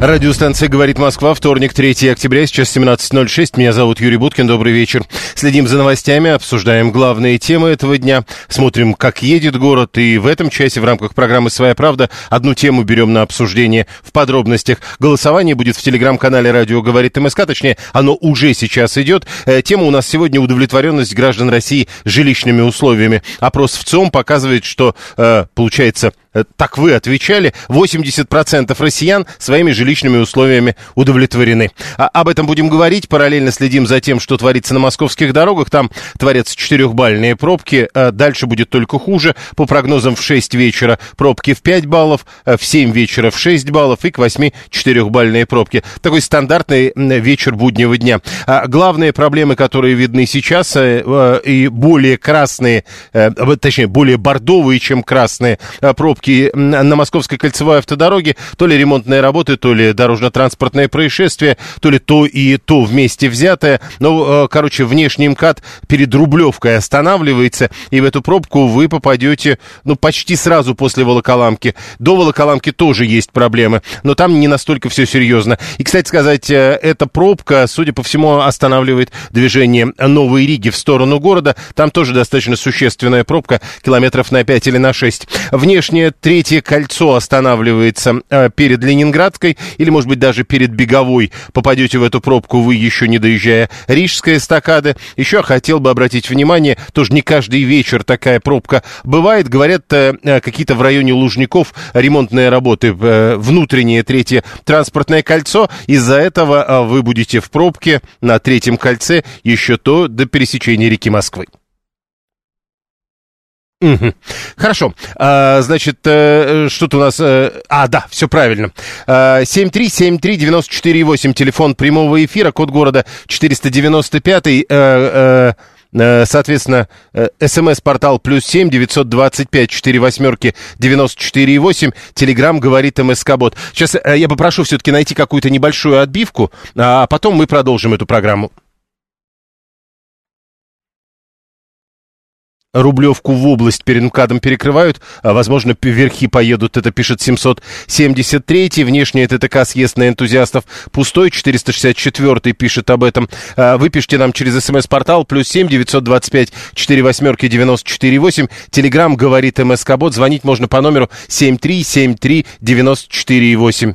Радиостанция «Говорит Москва», вторник, 3 октября, сейчас 17.06. Меня зовут Юрий Буткин, добрый вечер. Следим за новостями, обсуждаем главные темы этого дня, смотрим, как едет город, и в этом часе в рамках программы «Своя правда» одну тему берем на обсуждение в подробностях. Голосование будет в телеграм-канале «Радио говорит МСК», точнее, оно уже сейчас идет. Э, Тема у нас сегодня удовлетворенность граждан России жилищными условиями. Опрос в ЦОМ показывает, что, э, получается, так вы отвечали, 80% россиян своими жилищными условиями удовлетворены. А- об этом будем говорить. Параллельно следим за тем, что творится на московских дорогах. Там творятся четырехбальные пробки. А Дальше будет только хуже. По прогнозам в 6 вечера пробки в 5 баллов, а в 7 вечера в 6 баллов и к 8 четырехбальные пробки. Такой стандартный вечер буднего дня. А Главные проблемы, которые видны сейчас, э, э, и более красные, э, точнее, более бордовые, чем красные э, пробки на Московской кольцевой автодороге, то ли ремонтные работы, то ли дорожно-транспортное происшествие, то ли то и то вместе взятое. Но, э, короче, внешний МКАД перед Рублевкой останавливается, и в эту пробку вы попадете, ну, почти сразу после Волоколамки. До Волоколамки тоже есть проблемы, но там не настолько все серьезно. И, кстати сказать, э, эта пробка, судя по всему, останавливает движение Новой Риги в сторону города. Там тоже достаточно существенная пробка, километров на 5 или на 6. Третье кольцо останавливается э, перед Ленинградской, или, может быть, даже перед Беговой. Попадете в эту пробку вы, еще не доезжая Рижской эстакады. Еще хотел бы обратить внимание, тоже не каждый вечер такая пробка бывает. Говорят, э, э, какие-то в районе Лужников ремонтные работы, э, внутреннее третье транспортное кольцо. Из-за этого э, вы будете в пробке на третьем кольце еще то до пересечения реки Москвы. Мгм. Хорошо. А, значит, э, что-то у нас... э, а, да, все правильно. А, 7373948, телефон прямого эфира, код города 495. э, Соответственно, смс-портал плюс семь девятьсот двадцать пять четыре восьмерки девяносто четыре восемь. Телеграмм говорит МСК-бот. Сейчас э, я попрошу все-таки найти какую-то небольшую отбивку, а потом мы продолжим эту программу. Рублевку в область перед МКАДом перекрывают, а, возможно, верхи поедут, это пишет 773-й, внешний ТТК съезд на энтузиастов пустой, 464-й пишет об этом. А, Вы пишите нам через смс-портал, плюс 7 925 4 восьмерки 94 8, телеграмм говорит МСК-бот, звонить можно по номеру 7373 94 8.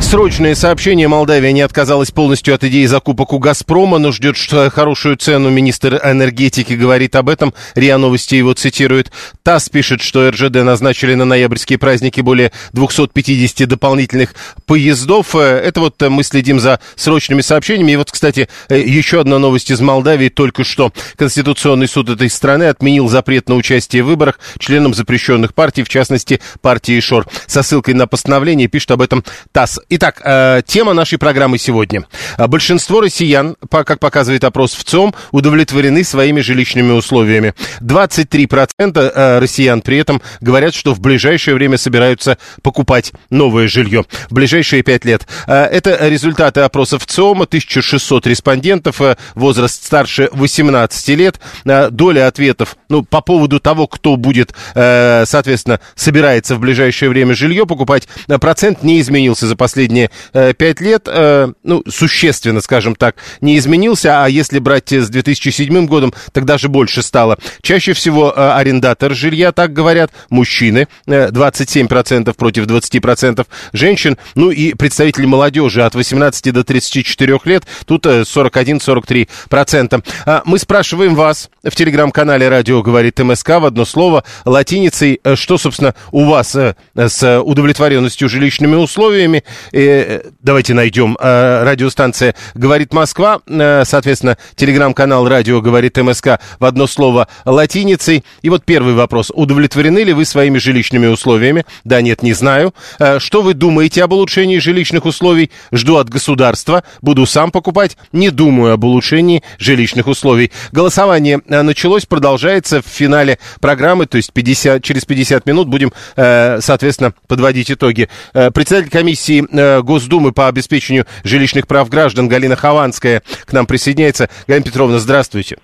Срочное сообщение. Молдавия не отказалась полностью от идеи закупок у «Газпрома», но ждет что хорошую цену. Министр энергетики говорит об этом. РИА Новости его цитирует. ТАСС пишет, что РЖД назначили на ноябрьские праздники более 250 дополнительных поездов. Это вот мы следим за срочными сообщениями. И вот, кстати, еще одна новость из Молдавии только что. Конституционный суд этой страны отменил запрет на участие в выборах членам запрещенных партий, в частности, партии ШОР. Со ссылкой на постановление пишет об этом ТАСС. Итак, э, тема нашей программы сегодня. А, Большинство россиян, как показывает опрос в ЦОМ, удовлетворены своими жилищными условиями. 23% э, россиян при этом говорят, что в ближайшее время собираются покупать новое жилье. В ближайшие 5 лет. Э, Это результаты опросов ЦОМа. 1600 респондентов, э, возраст старше 18 лет. Э, Доля ответов ну, по поводу того, кто будет, э, соответственно, собирается в ближайшее время жилье покупать, э, процент не изменился за последние последние э, пять лет, э, ну, существенно, скажем так, не изменился, а если брать с 2007 годом, тогда же больше стало. Чаще всего э, арендатор жилья, так говорят, мужчины, э, 27% против 20% женщин, ну и представители молодежи от 18 до 34 лет, тут э, 41-43%. А, Мы спрашиваем вас в телеграм-канале «Радио говорит МСК» в одно слово латиницей, э, что, собственно, у вас э, с удовлетворенностью жилищными условиями. Э, Давайте найдем. Э, Радиостанция «Говорит Москва», э, соответственно, телеграм-канал «Радио говорит МСК» в одно слово латиницей. И вот первый вопрос. Удовлетворены ли вы своими жилищными условиями? Да, нет, не знаю. Э, Что вы думаете об улучшении жилищных условий? Жду от государства. Буду сам покупать. Не думаю об улучшении жилищных условий. Голосование э, началось, продолжается в финале программы, то есть 50, через 50 минут будем, э, соответственно, подводить итоги. Э, Председатель комиссии э, Госдумы по обеспечению жилищных прав граждан Галина Хованская к нам присоединяется. Галина Петровна, здравствуйте.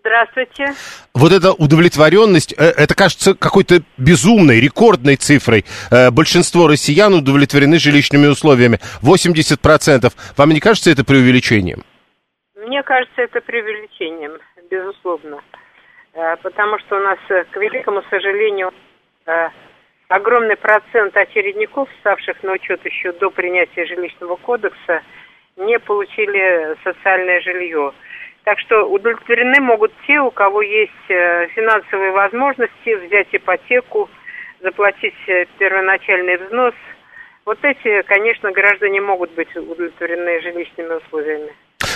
Здравствуйте. Вот эта удовлетворенность, э, это кажется какой-то безумной, рекордной цифрой. Э, Большинство россиян удовлетворены жилищными условиями. 80%. Вам не кажется это преувеличением? Мне кажется, это преувеличением, безусловно. Э, Потому что у нас, э, к великому сожалению, э, огромный процент очередников, ставших на учет еще до принятия жилищного кодекса, не получили социальное жилье. Так что удовлетворены могут те, у кого есть э, финансовые возможности взять ипотеку, заплатить э, первоначальный взнос. Вот эти, конечно, граждане могут быть удовлетворены жилищными условиями.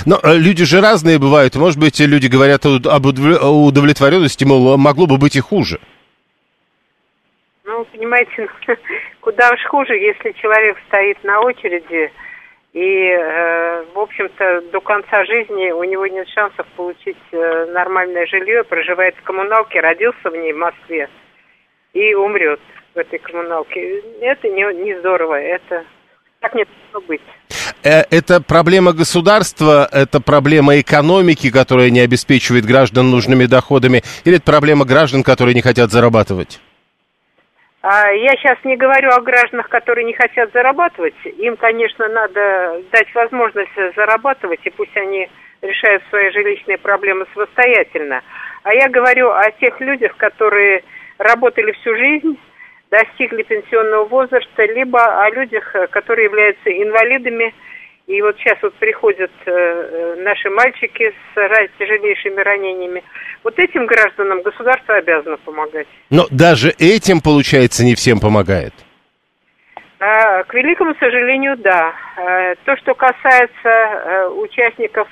Но э, люди же разные бывают. Может быть, люди говорят об удовлетворенности, мол, могло бы быть и хуже. Ну, понимаете, куда уж хуже, если человек стоит на очереди, и, э, в общем-то, до конца жизни у него нет шансов получить э, нормальное жилье, проживает в коммуналке, родился в ней в Москве и умрет в этой коммуналке. Это не, не здорово, это так не должно быть. Э, Это проблема государства, это проблема экономики, которая не обеспечивает граждан нужными доходами, или это проблема граждан, которые не хотят зарабатывать? А Я сейчас не говорю о гражданах, которые не хотят зарабатывать. Им, конечно, надо дать возможность зарабатывать, и пусть они решают свои жилищные проблемы самостоятельно. А я говорю о тех людях, которые работали всю жизнь, достигли пенсионного возраста, либо о людях, которые являются инвалидами. И вот сейчас вот приходят э, э, наши мальчики с тяжелейшими ранениями. Вот этим гражданам государство обязано помогать. Но даже этим, получается, не всем помогает. А, К великому сожалению, да. Э, То, что касается э, участников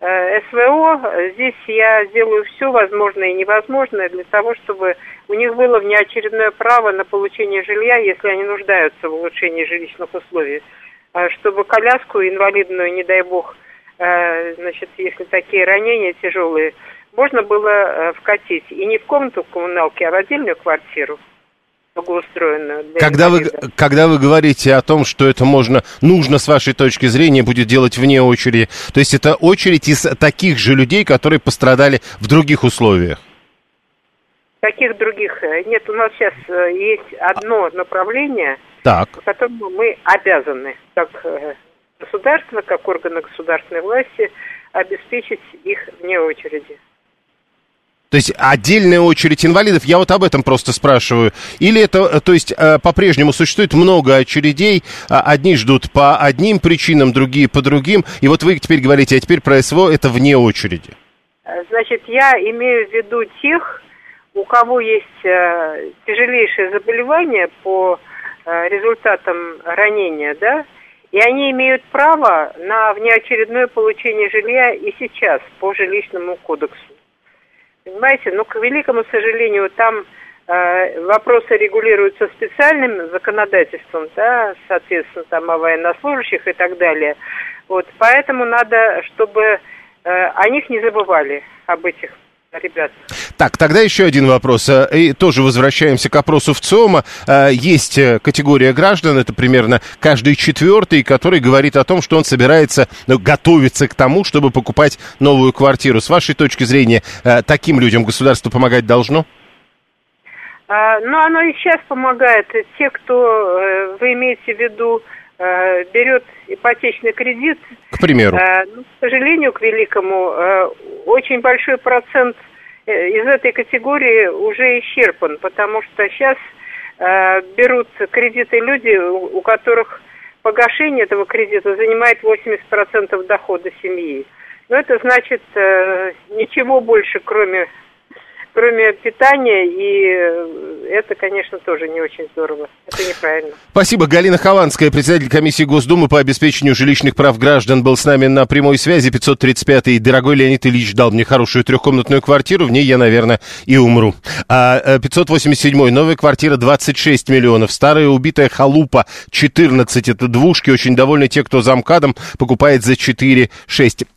э, СВО, здесь я сделаю все возможное и невозможное для того, чтобы у них было внеочередное право на получение жилья, если они нуждаются в улучшении жилищных условий. А Чтобы коляску инвалидную, не дай бог, э, значит, если такие ранения тяжелые, можно было э, вкатить. И не в комнату коммуналки, а в отдельную квартиру благоустроенную. Когда вы, когда вы говорите о том, что это можно, нужно с вашей точки зрения будет делать вне очереди, то есть это очередь из таких же людей, которые пострадали в других условиях? Таких других э, нет. У нас сейчас э, есть одно направление, Так. которому мы обязаны, как государство, как органы государственной власти, обеспечить их вне очереди. То есть отдельная очередь инвалидов, я вот об этом просто спрашиваю. Или это, э, то есть э, по-прежнему существует много очередей, а одни ждут по одним причинам, другие по другим, и вот вы теперь говорите, а теперь про СВО это вне очереди. Э, Значит, я имею в виду тех, у кого есть тяжелейшее заболевание по результатам ранения, да, и они имеют право на внеочередное получение жилья и сейчас по жилищному кодексу. Понимаете, но, к великому сожалению, там э, вопросы регулируются специальным законодательством, да, соответственно, там о военнослужащих и так далее. Вот, поэтому надо, чтобы э, о них не забывали, об этих ребятах. Так, тогда еще один вопрос. Э, И тоже возвращаемся к опросу в ЦИОМа. Э, Есть э, категория граждан, это примерно каждый четвертый, который говорит о том, что он собирается, ну, готовится к тому, чтобы покупать новую квартиру. С вашей точки зрения, таким людям государство помогать должно? А, ну, оно и сейчас помогает. Те, кто, вы имеете в виду, берет ипотечный кредит, К примеру. э, ну, к сожалению, к великому, очень большой процент из этой категории уже исчерпан, потому что сейчас э, берут кредиты люди, у, у которых погашение этого кредита занимает 80% дохода семьи. Но это значит э, ничего больше, кроме кроме питания, и э, это, конечно, тоже не очень здорово. Это неправильно. Спасибо. Галина Хованская, председатель комиссии Госдумы по обеспечению жилищных прав граждан, был с нами на прямой связи. 535-й. Дорогой Леонид Ильич дал мне хорошую трехкомнатную квартиру, в ней я, наверное, и умру. А 587-й. Новая квартира 26 миллионов. Старая убитая халупа 14. Это двушки. Очень довольны те, кто за МКАДом покупает за 4-6.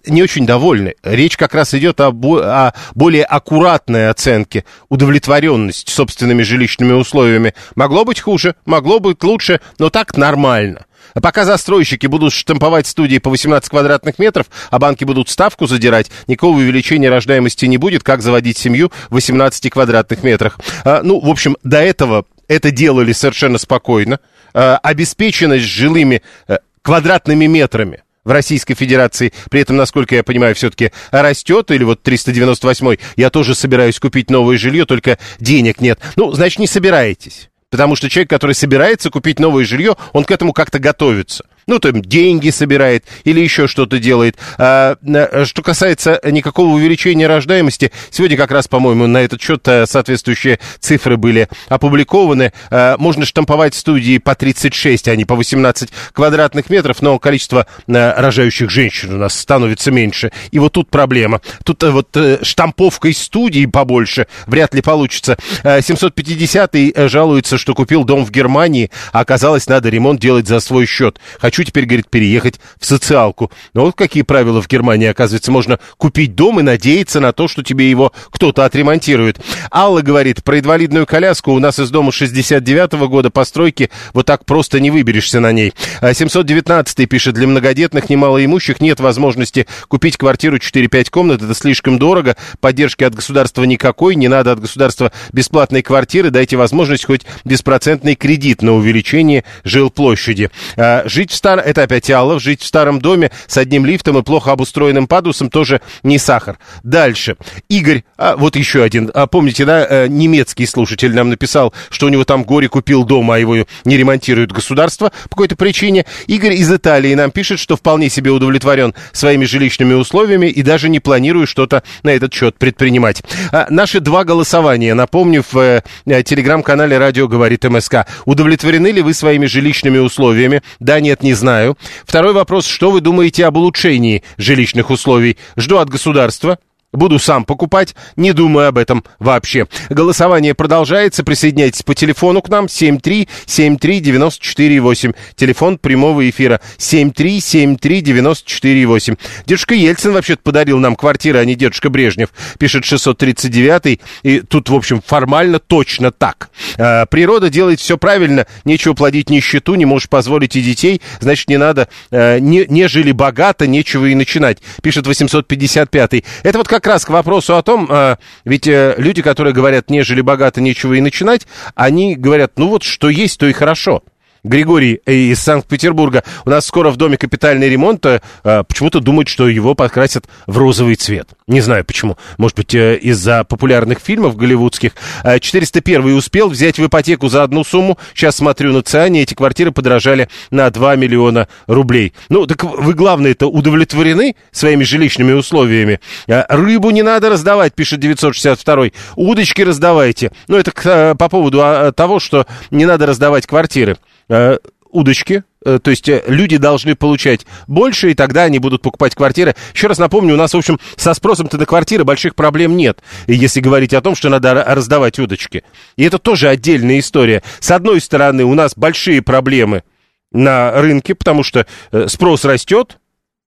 Не очень довольны. Речь как раз идет о, о более аккуратной оценке оценки, удовлетворенность собственными жилищными условиями. Могло быть хуже, могло быть лучше, но так нормально. А пока застройщики будут штамповать студии по 18 квадратных метров, а банки будут ставку задирать, никакого увеличения рождаемости не будет, как заводить семью в 18 квадратных метрах. А, ну, в общем, до этого это делали совершенно спокойно. А, обеспеченность жилыми а, квадратными метрами в Российской Федерации, при этом, насколько я понимаю, все-таки растет, или вот 398-й, я тоже собираюсь купить новое жилье, только денег нет. Ну, значит, не собираетесь. Потому что человек, который собирается купить новое жилье, он к этому как-то готовится ну, там, деньги собирает или еще что-то делает. А, что касается никакого увеличения рождаемости, сегодня как раз, по-моему, на этот счет э, соответствующие цифры были опубликованы. А, можно штамповать студии по 36, а не по 18 квадратных метров, но количество а, рожающих женщин у нас становится меньше. И вот тут проблема. Тут а, вот а, штамповкой студии побольше вряд ли получится. А, 750-й жалуется, что купил дом в Германии, а оказалось, надо ремонт делать за свой счет. Хочу хочу теперь, говорит, переехать в социалку. Но вот какие правила в Германии, оказывается, можно купить дом и надеяться на то, что тебе его кто-то отремонтирует. Алла говорит, про инвалидную коляску у нас из дома 69-го года постройки, вот так просто не выберешься на ней. 719 а пишет, для многодетных немалоимущих нет возможности купить квартиру 4-5 комнат, это слишком дорого, поддержки от государства никакой, не надо от государства бесплатной квартиры, дайте возможность хоть беспроцентный кредит на увеличение жилплощади. А, жить в стар... Это опять Аллов. Жить в старом доме с одним лифтом и плохо обустроенным падусом тоже не сахар. Дальше. Игорь, а, вот еще один. А, помните, да, э, немецкий слушатель нам написал, что у него там горе купил дом, а его не ремонтирует государство по какой-то причине. Игорь из Италии нам пишет, что вполне себе удовлетворен своими жилищными условиями и даже не планирует что-то на этот счет предпринимать. А, наши два голосования, напомню, в э, телеграм-канале «Радио говорит МСК». Удовлетворены ли вы своими жилищными условиями? Да, нет, не знаю. Второй вопрос, что вы думаете об улучшении жилищных условий? Жду от государства. Буду сам покупать, не думаю об этом вообще. Голосование продолжается. Присоединяйтесь по телефону к нам 7373948. Телефон прямого эфира 7373948. Дедушка Ельцин вообще-то подарил нам квартиры, а не дедушка Брежнев. Пишет 639 И тут, в общем, формально точно так. А, природа делает все правильно. Нечего плодить нищету, не можешь позволить и детей. Значит, не надо. А, не, не жили богато, нечего и начинать. Пишет 855 -й. Это вот как как раз к вопросу о том, э, ведь э, люди, которые говорят, нежели богато, нечего и начинать, они говорят, ну вот что есть, то и хорошо. Григорий э, из Санкт-Петербурга. У нас скоро в доме капитальный ремонт. Почему-то думают, что его покрасят в розовый цвет. Не знаю почему. Может быть, э, из-за популярных фильмов голливудских. 401 успел взять в ипотеку за одну сумму. Сейчас смотрю на Циане, эти квартиры подорожали на 2 миллиона рублей. Ну, так вы, главное, это удовлетворены своими жилищными условиями? Рыбу не надо раздавать, пишет 962 Удочки раздавайте. Ну, это по поводу а, того, что не надо раздавать квартиры э, удочки, э, то есть э, люди должны получать больше, и тогда они будут покупать квартиры. Еще раз напомню, у нас, в общем, со спросом-то на квартиры больших проблем нет, если говорить о том, что надо раздавать удочки. И это тоже отдельная история. С одной стороны, у нас большие проблемы на рынке, потому что э, спрос растет,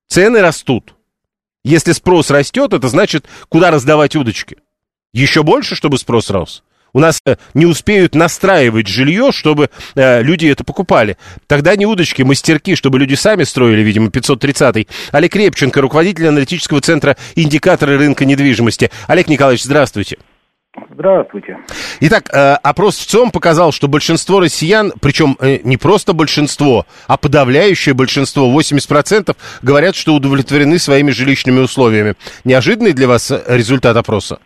цены растут. Если спрос растет, это значит, куда раздавать удочки? Еще больше, чтобы спрос рос? У нас э, не успеют настраивать жилье, чтобы э, люди это покупали. Тогда не удочки, мастерки, чтобы люди сами строили, видимо, 530-й. Олег Репченко, руководитель аналитического центра «Индикаторы рынка недвижимости». Олег Николаевич, здравствуйте. Здравствуйте. Итак, э, опрос в ЦОМ показал, что большинство россиян, причем э, не просто большинство, а подавляющее большинство, 80%, говорят, что удовлетворены своими жилищными условиями. Неожиданный для вас результат опроса?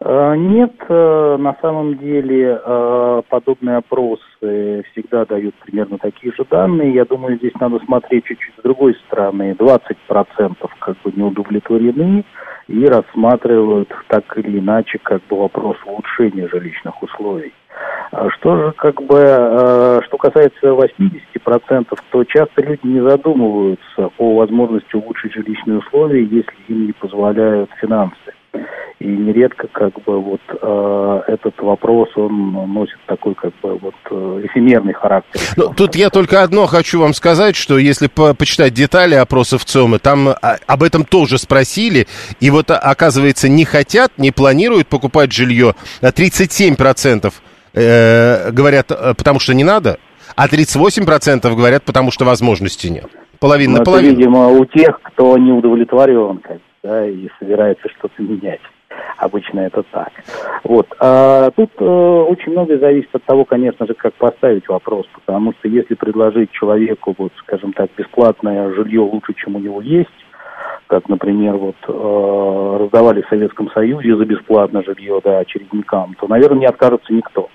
Э, нет, на самом деле подобные опросы всегда дают примерно такие же данные. Я думаю, здесь надо смотреть чуть-чуть с другой стороны. 20% как бы не удовлетворены, и рассматривают так или иначе как бы вопрос улучшения жилищных условий. А что же как бы, э, что касается 80%, то часто люди не задумываются о возможности улучшить жилищные условия, если им не позволяют финансы. И нередко как бы вот э, этот вопрос, он носит такой как бы вот э, эфемерный характер. Ну, тут я только одно хочу вам сказать, что если по почитать детали опросов ЦИОМа, там а, об этом тоже спросили, и вот оказывается не хотят, не планируют покупать жилье, 37% э, говорят, э, потому что не надо, а 38% говорят, потому что возможности нет. Половина на ну, половину. Это, видимо, у тех, кто не удовлетворен, как, да, и собирается что-то менять. Обычно это так. Вот. А тут э, очень многое зависит от того, конечно же, как поставить вопрос, потому что если предложить человеку, вот, скажем так, бесплатное жилье лучше, чем у него есть, как, например, вот э, раздавали в Советском Союзе за бесплатное жилье, да, очередникам, то, наверное, не откажется никто.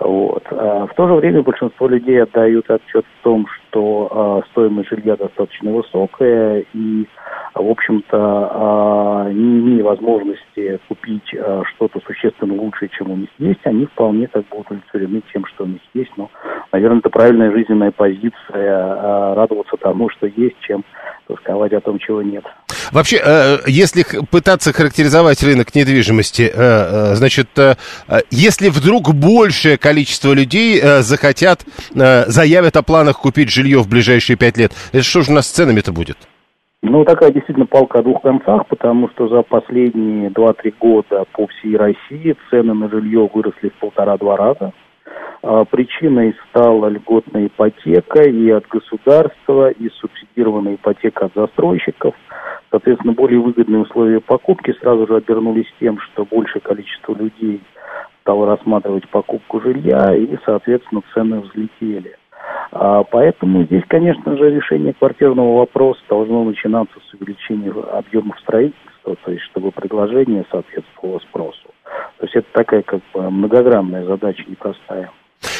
Вот. А в то же время большинство людей отдают отчет в том, что э, стоимость жилья достаточно высокая, и, в общем-то, э, не имея возможности купить что-то существенно лучшее, чем у них есть, они вполне так будут удовлетворены тем, что у них есть. Но, наверное, это правильная жизненная позиция радоваться тому, что есть, чем тосковать о том, чего нет. Вообще, э, если пытаться характеризовать рынок недвижимости, э, э, значит, если вдруг большее количество людей захотят, заявят о планах купить жилье в ближайшие пять лет, что же у нас с ценами-то будет? Ну, такая действительно палка о двух концах, потому что за последние 2-3 года по всей России цены на жилье выросли в полтора-два раза. А, причиной стала льготная ипотека и от государства, и субсидированная ипотека от застройщиков. Соответственно, более выгодные условия покупки сразу же обернулись тем, что большее количество людей стало рассматривать покупку жилья, и, соответственно, цены взлетели. А, поэтому здесь, конечно же, решение квартирного вопроса должно начинаться с увеличения объемов строительства, то есть чтобы предложение соответствовало спросу. То есть это такая как бы многогранная задача, непростая.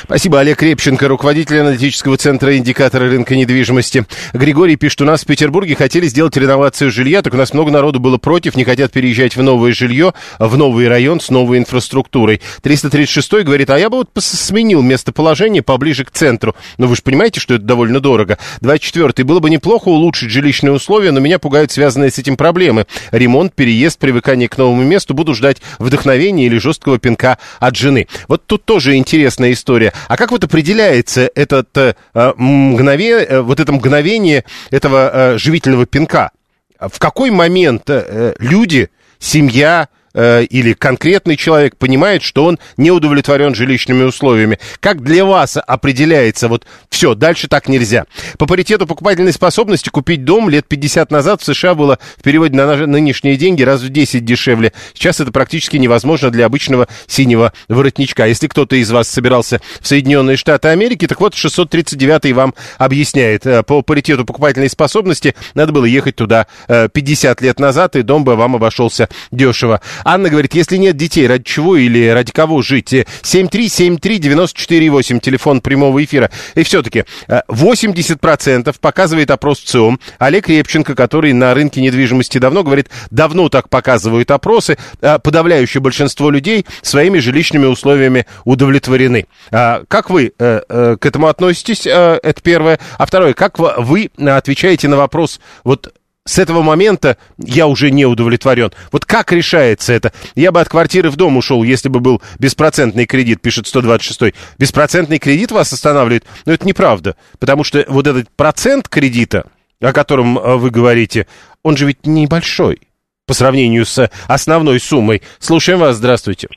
Спасибо. Олег Репченко, руководитель аналитического центра индикатора рынка недвижимости. Григорий пишет, у нас в Петербурге хотели сделать реновацию жилья, так у нас много народу было против, не хотят переезжать в новое жилье, в новый район с новой инфраструктурой. 336 говорит, а я бы вот сменил местоположение поближе к центру. Но вы же понимаете, что это довольно дорого. 24 было бы неплохо улучшить жилищные условия, но меня пугают связанные с этим проблемы. Ремонт, переезд, привыкание к новому месту. Буду ждать вдохновения или жесткого пинка от жены. Вот тут тоже интересная история. А как вот определяется этот, э, мгновение, э, вот это мгновение этого э, живительного пинка? В какой момент э, люди, семья, э, или конкретный человек понимает, что он не удовлетворен жилищными условиями. Как для вас определяется вот все, дальше так нельзя? По паритету покупательной способности купить дом лет 50 назад в США было в переводе на нынешние деньги раз в 10 дешевле. Сейчас это практически невозможно для обычного синего воротничка. Если кто-то из вас собирался в Соединенные Штаты Америки, так вот 639 вам объясняет. Э, по паритету покупательной способности надо было ехать туда 50 э, лет назад, и дом бы вам обошелся дешево. Анна говорит, если нет детей, ради чего или ради кого жить? 7373948, телефон прямого эфира. И все-таки 80% э, показывает опрос ЦИОМ. Олег Репченко, который на рынке недвижимости давно говорит, давно так показывают опросы. Э, подавляющее большинство людей своими жилищными условиями удовлетворены. А как вы э, к этому относитесь? Это первое. А второе, как вы отвечаете на вопрос, вот с этого момента я уже не удовлетворен. Вот как решается это? Я бы от квартиры в дом ушел, если бы был беспроцентный кредит, пишет 126-й. Беспроцентный кредит вас останавливает? Но это неправда, потому что вот этот процент кредита, о котором э, вы говорите, он же ведь небольшой по сравнению с основной суммой. Слушаем вас, здравствуйте.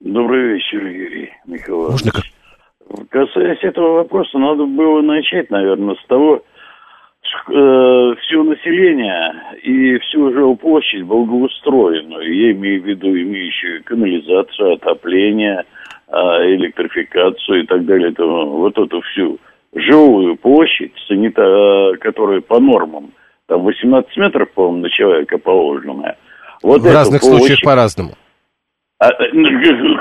Добрый вечер, Юрий Николаевич. Можно как? Касаясь этого вопроса, надо было начать, наверное, с того, э, все население и всю жилплощадь благоустроенную, я имею в виду имеющую канализацию, отопление, э, электрификацию и так далее, то, вот эту всю жилую площадь, санита, э, которая по нормам, там 18 метров, по-моему, на человека положенная. Вот в разных площадь, случаях по-разному. А,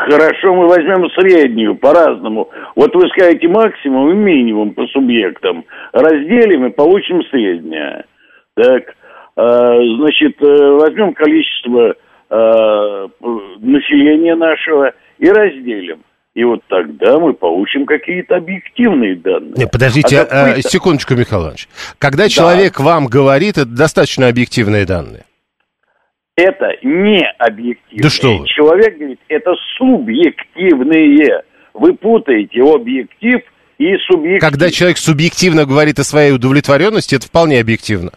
хорошо, мы возьмем среднюю по-разному. Вот вы скажете максимум и минимум по субъектам. Разделим и получим среднее. Так, а, значит, э, возьмем количество а, населения нашего и разделим. И вот тогда мы получим какие-то объективные данные. Не, подождите, а, а, секундочку, Михаил Иванович. Когда да. человек вам говорит, это достаточно объективные данные это не объективные. Да что вы. Человек говорит, это субъективные. Вы путаете объектив и субъектив. Когда человек субъективно говорит о своей удовлетворенности, это вполне объективно.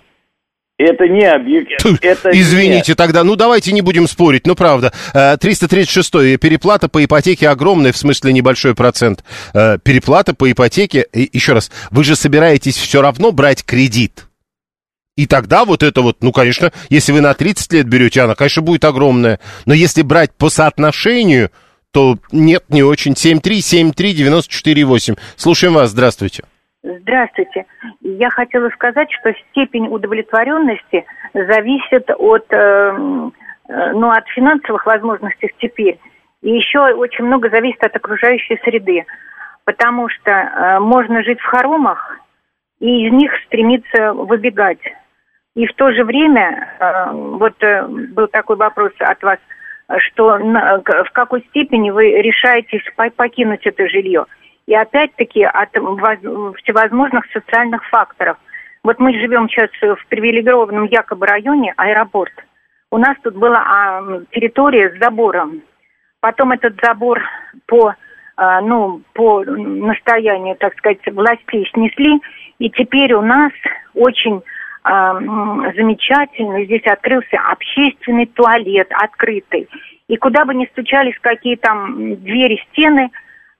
Это не объективно. Извините, не... тогда, ну давайте не будем спорить, ну правда. 336 э, переплата по ипотеке огромная, в смысле небольшой процент. Э, переплата по ипотеке, еще раз, вы же собираетесь все равно брать кредит. И тогда вот это вот, ну, конечно, если вы на 30 лет берете, она, конечно, будет огромная. Но если брать по соотношению, то нет, не очень. 7373948. Слушаем вас, здравствуйте. Здравствуйте. Я хотела сказать, что степень удовлетворенности зависит от, э, э, ну, от финансовых возможностей теперь. И еще очень много зависит от окружающей среды. Потому что э, можно жить в хоромах и из них стремиться выбегать. И в то же время, э, вот э, был такой вопрос от вас, что в какой степени вы решаетесь покинуть это жилье. И опять-таки от всевозможных социальных факторов. Вот мы живем сейчас в привилегированном якобы районе, аэропорт. У нас тут была а, территория с забором. Потом этот забор по, а, ну, по настоянию, так сказать, властей снесли. И теперь у нас очень замечательный. Здесь открылся общественный туалет открытый. И куда бы ни стучались какие там двери, стены,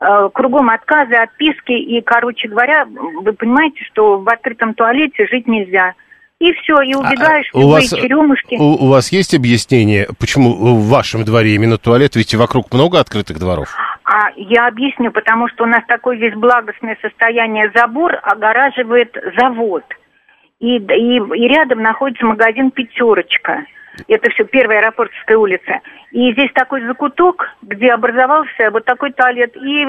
э, кругом отказы, отписки. И, короче говоря, вы понимаете, что в открытом туалете жить нельзя. И все, и а, убегаешь а, в у вас, черемушки. У, у вас есть объяснение, почему в вашем дворе именно туалет? Ведь вокруг много открытых дворов. А я объясню, потому что у нас такое здесь благостное состояние. Забор огораживает завод – и, и, и рядом находится магазин «Пятерочка». Это все первая аэропортовская улица. И здесь такой закуток, где образовался вот такой туалет. И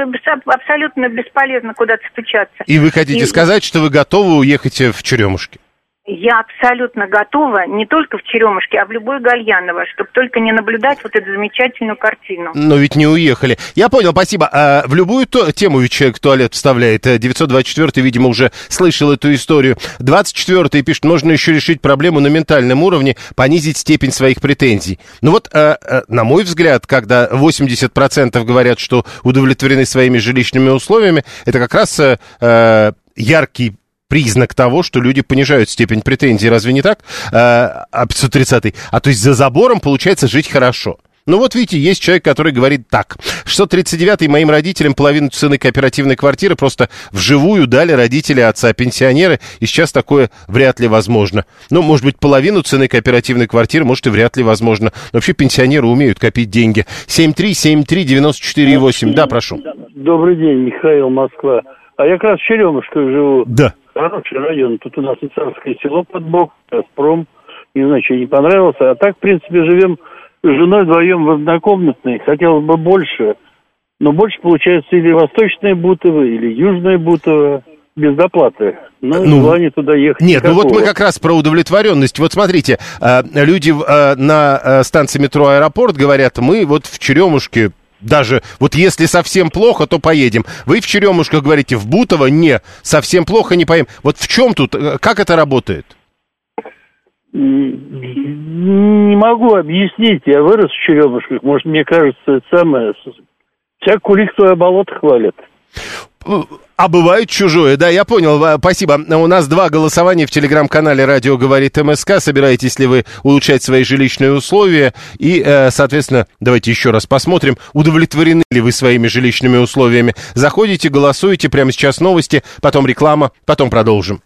абсолютно бесполезно куда-то стучаться. И вы хотите и... сказать, что вы готовы уехать в Черемушки? Я абсолютно готова не только в Черемушке, а в любой Гальяново, чтобы только не наблюдать вот эту замечательную картину. Но ведь не уехали. Я понял, спасибо. А в любую то, тему ведь человек туалет вставляет. 924 э, видимо, уже слышал эту историю. 24 пишет, можно еще решить проблему на ментальном уровне, понизить степень своих претензий. Ну вот, а, а, на мой взгляд, когда 80% говорят, что удовлетворены своими жилищными условиями, это как раз а, яркий признак того, что люди понижают степень претензий. Разве не так? А, а 530 А то есть за забором получается жить хорошо. Ну вот видите, есть человек, который говорит так. 639-й моим родителям половину цены кооперативной квартиры просто вживую дали родители отца-пенсионеры, и сейчас такое вряд ли возможно. Ну, может быть, половину цены кооперативной квартиры, может, и вряд ли возможно. Но вообще пенсионеры умеют копить деньги. 7373948. Да, прошу. Добрый день, Михаил, Москва. А я как раз в Черемушках живу. Да. Хороший район. Тут у нас и царское село под бок, Газпром. Не знаю, что не понравился. А так, в принципе, живем с женой вдвоем в однокомнатной. Хотелось бы больше. Но больше получается или восточная Бутово, или южная Бутово без доплаты. Ну, ну желание туда ехать. Нет, никакого. ну вот мы как раз про удовлетворенность. Вот смотрите, э, люди э, на э, станции метро Аэропорт говорят, мы вот в Черемушке даже вот если совсем плохо, то поедем. Вы в Черемушках говорите, в Бутово не, совсем плохо не поедем. Вот в чем тут, э, как это работает? Не могу объяснить. Я вырос в Черемушках. Может, мне кажется, это самое... Всякую лихтое болото хвалят. А бывает чужое, да, я понял, спасибо. У нас два голосования в телеграм-канале «Радио говорит МСК». Собираетесь ли вы улучшать свои жилищные условия? И, э, соответственно, давайте еще раз посмотрим, удовлетворены ли вы своими жилищными условиями. Заходите, голосуйте, прямо сейчас новости, потом реклама, потом продолжим.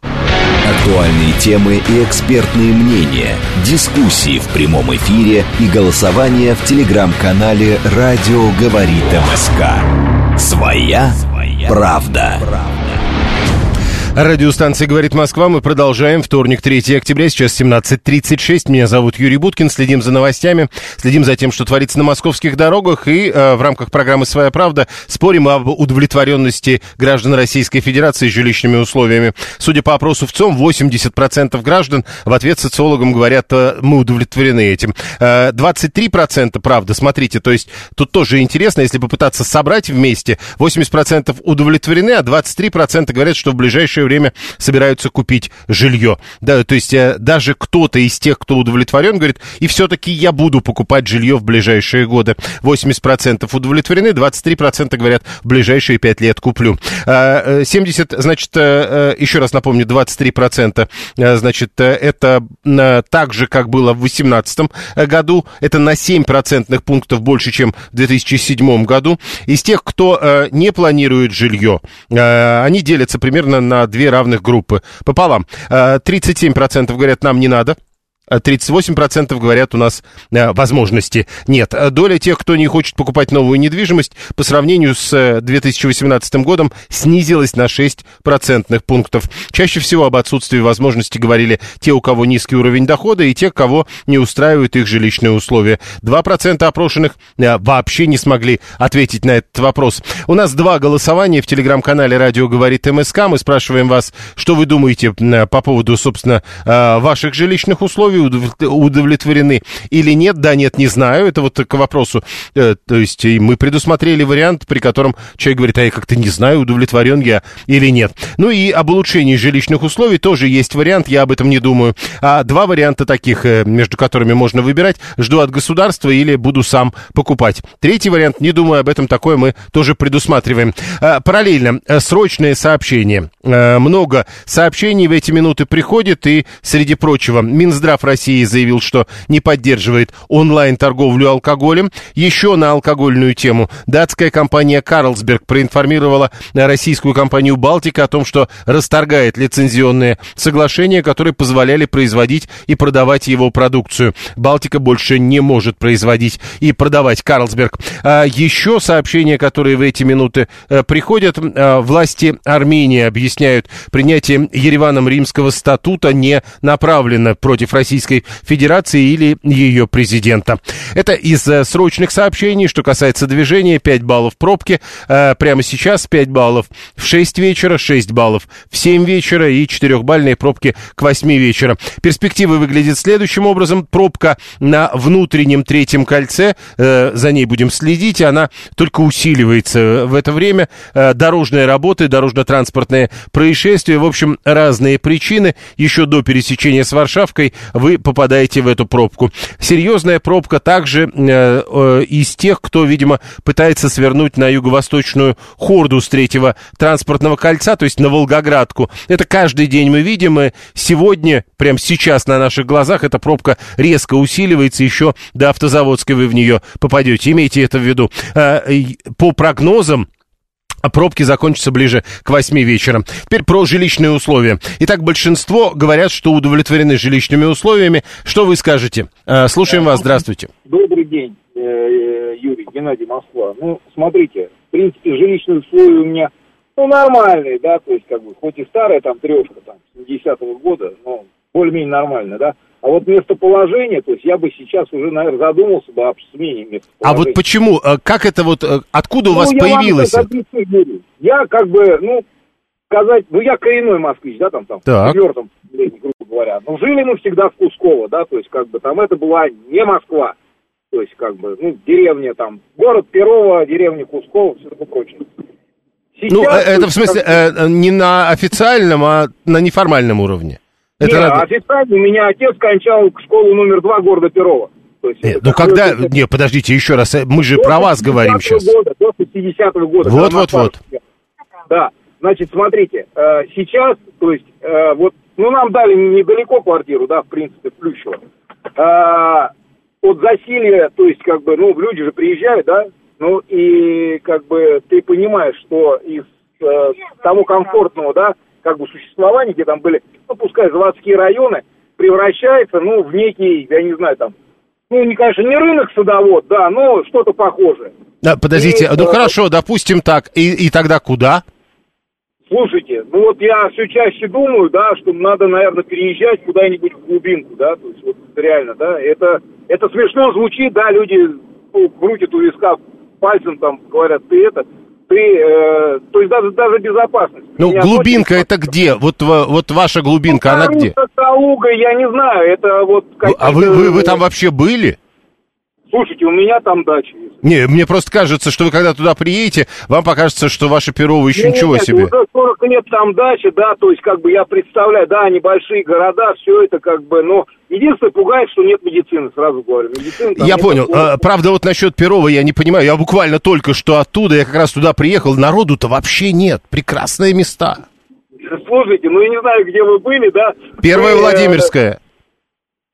Актуальные темы и экспертные мнения, дискуссии в прямом эфире и голосование в телеграм-канале «Радио говорит МСК». Своя правда. Радиостанция «Говорит Москва». Мы продолжаем. Вторник, 3 октября, сейчас 17.36. Меня зовут Юрий Буткин. Следим за новостями, следим за тем, что творится на московских дорогах. И э, в рамках программы «Своя правда» спорим об удовлетворенности граждан Российской Федерации жилищными условиями. Судя по опросу в ЦОМ, 80% граждан в ответ социологам говорят, э, мы удовлетворены этим. Э, 23% правда, смотрите, то есть тут тоже интересно, если попытаться собрать вместе, 80% удовлетворены, а 23% говорят, что в ближайшее время собираются купить жилье. Да, то есть э, даже кто-то из тех, кто удовлетворен, говорит, и все-таки я буду покупать жилье в ближайшие годы. 80% удовлетворены, 23% говорят, в ближайшие 5 лет куплю. Э, э, 70, значит, э, э, еще раз напомню, 23%, э, значит, э, это э, так же, как было в 2018 году, это на 7 процентных пунктов больше, чем в 2007 году. Из тех, кто э, не планирует жилье, э, они делятся примерно на две равных группы пополам. Э, 37% говорят, нам не надо. А 38% говорят, у нас э, возможности нет. Э, Доля тех, кто не хочет покупать новую недвижимость, по сравнению с э, 2018 годом снизилась на 6 процентных пунктов. Чаще всего об отсутствии возможности говорили те, у кого низкий уровень дохода, и те, кого не устраивают их жилищные условия. 2% опрошенных э, вообще не смогли ответить на этот вопрос. У нас два голосования в телеграм-канале «Радио говорит МСК». Мы спрашиваем вас, что вы думаете э, по поводу, собственно, э, ваших жилищных условий, удов- удовлетворены или нет. Да, нет, не знаю. Это вот к вопросу. Э, То есть мы предусмотрели вариант, при котором человек говорит, а я как-то не знаю, удовлетворен я или нет. Ну и об улучшении жилищных условий тоже есть вариант, я об этом не думаю. А два варианта таких, э, между которыми можно выбирать, жду от государства или буду сам покупать. Третий вариант, не думаю об этом, такое мы тоже предусматриваем. А, Параллельно, э, срочные сообщения. Много сообщений в эти минуты приходит, и, среди прочего, Минздрав России заявил, что не поддерживает онлайн-торговлю алкоголем. Еще на алкогольную тему датская компания «Карлсберг» проинформировала российскую компанию «Балтика» о том, что расторгает лицензионные соглашения, которые позволяли производить и продавать его продукцию. «Балтика» больше не может производить и продавать «Карлсберг». А еще сообщения, которые в эти минуты э, приходят, э, власти Армении объясняют, принятие Ереваном римского статута не направлено против Российской Федерации или ее президента. Это из э, срочных сообщений. Что касается движения, 5 баллов пробки. Э, Прямо сейчас 5 баллов в 6 вечера, 6 баллов в 7 вечера и 4-бальные пробки к 8 вечера. Перспективы выглядят следующим образом. Пробка на внутреннем третьем кольце, э, за ней будем следить, она только усиливается в это время. Дорожные работы, дорожно-транспортные происшествия, в общем, разные причины. Еще до пересечения с Варшавкой вы попадаете в эту пробку. Серьезная пробка также э, э, из тех, кто, видимо, пытается свернуть на юго-восточную хорду с третьего транспортного кольца, то есть на Волгоградку. Это каждый день мы видим, и сегодня, прямо сейчас на наших глазах, эта пробка резко усиливается, еще до автозаводской вы в нее попадете. Имейте это в виду. Э, По прогнозам, а пробки закончатся ближе к 8 вечера. Теперь про жилищные условия. Итак, большинство говорят, что удовлетворены жилищными условиями. Что вы скажете? Э, Слушаем вас. Здравствуйте. Добрый день, э, э, Юрий, Геннадий Москва. Ну, смотрите, в принципе, жилищные условия у меня, ну, нормальные, да, то есть, как бы, хоть и старая там трешка, там, 70-го года, но более-менее нормально, да. А вот местоположение, то есть, я бы сейчас уже, наверное, задумался бы об смене А местоположения. вот почему? Э, Как это вот, э, откуда у вас Ну, я вам появилось? это это? Я как бы, ну, сказать, ну, я коренной москвич, да, там, там, Так. в четвертом, грубо говоря. Но жили мы всегда в Кусково, да, то есть, как бы, там это была не Москва. То есть, как бы, ну, деревня там, город Перово, деревня Кусково, все такое прочее. Сейчас, Ну, э, то это в смысле как э, не на официальном, а на неформальном уровне. Это не, надо- официально у меня отец кончал школу номер два города Перово. То есть, Нет, это ну когда... какое-то- Не, подождите, еще раз, э, мы же До про вас 60-го говорим сейчас. Года, до 60-го года. Вот, когда вот. Да, значит, смотрите, э, сейчас, то есть, э, вот, ну, нам дали недалеко квартиру, да, в принципе, в Плющево. От засилья, то есть, как бы, ну, люди же приезжают, да, ну, и, как бы, ты понимаешь, что из того комфортного, да, как бы существования, где там были, ну, пускай заводские районы, превращается, ну, в некий, я не знаю, там, ну, не, конечно, не рынок садовод, да, но что-то похожее. Да, подождите, И, ну э, хорошо, допустим так. И, и тогда куда? Слушайте, ну вот я все чаще думаю, да, что надо, наверное, переезжать куда-нибудь в глубинку, да, то есть вот реально, да, это, это смешно звучит, да, люди ну, крутят у виска пальцем, там, говорят, ты это, ты, э, то есть даже, даже безопасность. Ну, Меня глубинка это где? Вот, вот ваша глубинка, она где? Калуга, я не знаю, это вот... А вы, вы, вы там вообще были? Слушайте, у меня там дача есть. Не, мне просто кажется, что вы когда туда приедете, вам покажется, что ваше Перово еще Нет, ничего нет, себе. Уже 40 лет там дача, да, то есть как бы я представляю, да, небольшие города, все это как бы, но единственное пугает, что нет медицины, сразу говорю. Медицины Я понял. такого. Правда, вот насчет Перова я не понимаю. Я буквально только что оттуда, я как раз туда приехал. Народу-то вообще нет. Прекрасные места. Слушайте, ну я не знаю, где вы были, да. Первая Вы, э, Владимирская.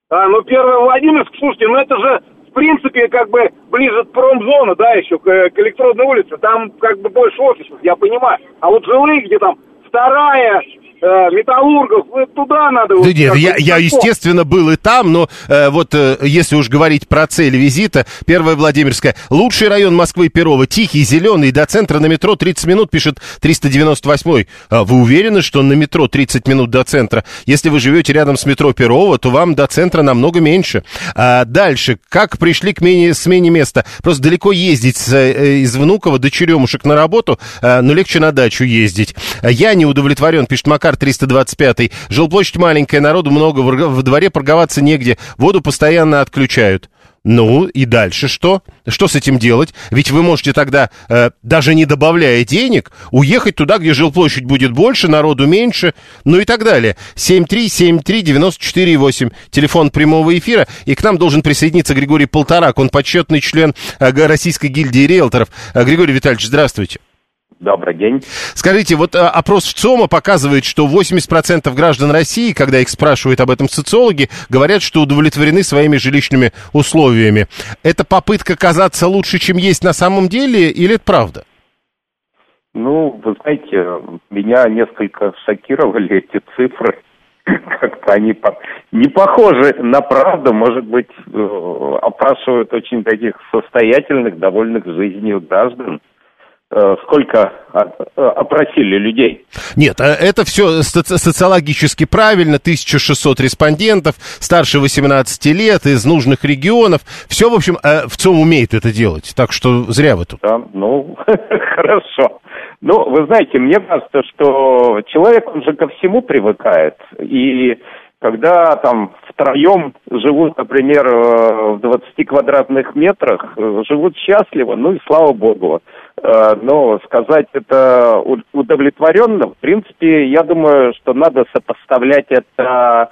А, ну первая Владимирск, слушайте, ну это же принципе как бы ближе к промзона, да, еще к, э, к электронной улице, там как бы больше офисов, я понимаю. А вот жилые, где там вторая, металлургов, ну, туда надо... Да вот нет, я, я, естественно, был и там, но э, вот э, если уж говорить про цель визита, первая Владимирская. Лучший район Москвы Перова. Тихий, зеленый, до центра на метро 30 минут, пишет 398 А Вы уверены, что на метро 30 минут до центра? Если вы живете рядом с метро Перова, то вам до центра намного меньше. А дальше, как пришли к мене- смене места? Просто далеко ездить с, э, из Внуково до Черемушек на работу, э, но легче на дачу ездить. Я не удовлетворен, пишет Макар 325 Жилплощадь маленькая, народу много, в дворе торговаться негде, воду постоянно отключают. Ну и дальше что? Что с этим делать? Ведь вы можете тогда, э, даже не добавляя денег, уехать туда, где жилплощадь будет больше, народу меньше, ну и так далее. 7373948, телефон прямого эфира, и к нам должен присоединиться Григорий Полторак, он почетный член э, Российской гильдии риэлторов. Э, Григорий Витальевич, здравствуйте. Добрый день. Скажите, вот а, опрос ЦОМа показывает, что 80% граждан России, когда их спрашивают об этом социологи, говорят, что удовлетворены своими жилищными условиями. Это попытка казаться лучше, чем есть на самом деле, или это правда? Ну, вы знаете, меня несколько шокировали эти цифры. Как-то они по- не похожи на правду. Может быть, э, опрашивают очень таких состоятельных, довольных жизнью граждан. Э, Сколько о- э, опросили людей? Нет, а это все социологически правильно, 1600 респондентов, старше 18 лет, из нужных регионов. Все, в общем, э, в ЦОМ умеет это делать, так что зря вы тут. Да, ну, хорошо. Ну, вы знаете, мне кажется, что человек, он же ко всему привыкает. И когда там втроем живут, например, э, в 20 квадратных метрах, живут счастливо, ну и слава богу. Э, Но сказать это удовлетворенно, в принципе, я думаю, что надо сопоставлять это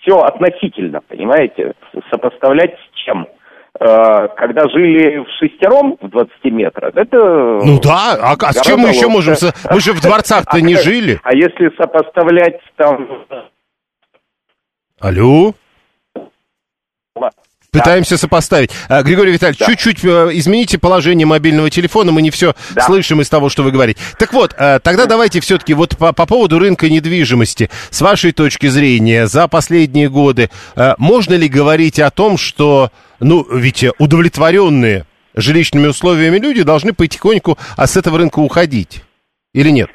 все относительно, понимаете? Сопоставлять с чем? Э, Когда жили в шестером в 20 метрах, это... Ну да, а, а с чем мы еще можем... Мы же в дворцах-то не А- жили. А если сопоставлять там... Алло? Пытаемся сопоставить. А, Григорий Витальевич, Да. чуть-чуть э, измените положение мобильного телефона, мы не все Да. слышим из того, что вы говорите. Так вот, э, тогда давайте все-таки вот по, по поводу рынка недвижимости, с вашей точки зрения, за последние годы, э, можно ли говорить о том, что, ну, ведь удовлетворенные жилищными условиями люди должны потихоньку а с этого рынка уходить? Или нет?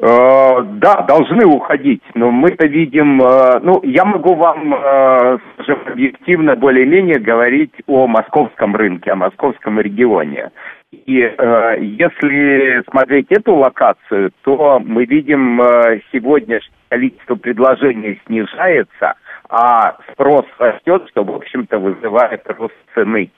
Э, да, должны уходить, но мы-то видим, э, ну, я могу вам, э, скажем, объективно более-менее говорить о московском рынке, о московском регионе. И если смотреть эту локацию, то мы видим сегодня, количество предложений снижается, а спрос растет, что, в общем-то, вызывает рост цены.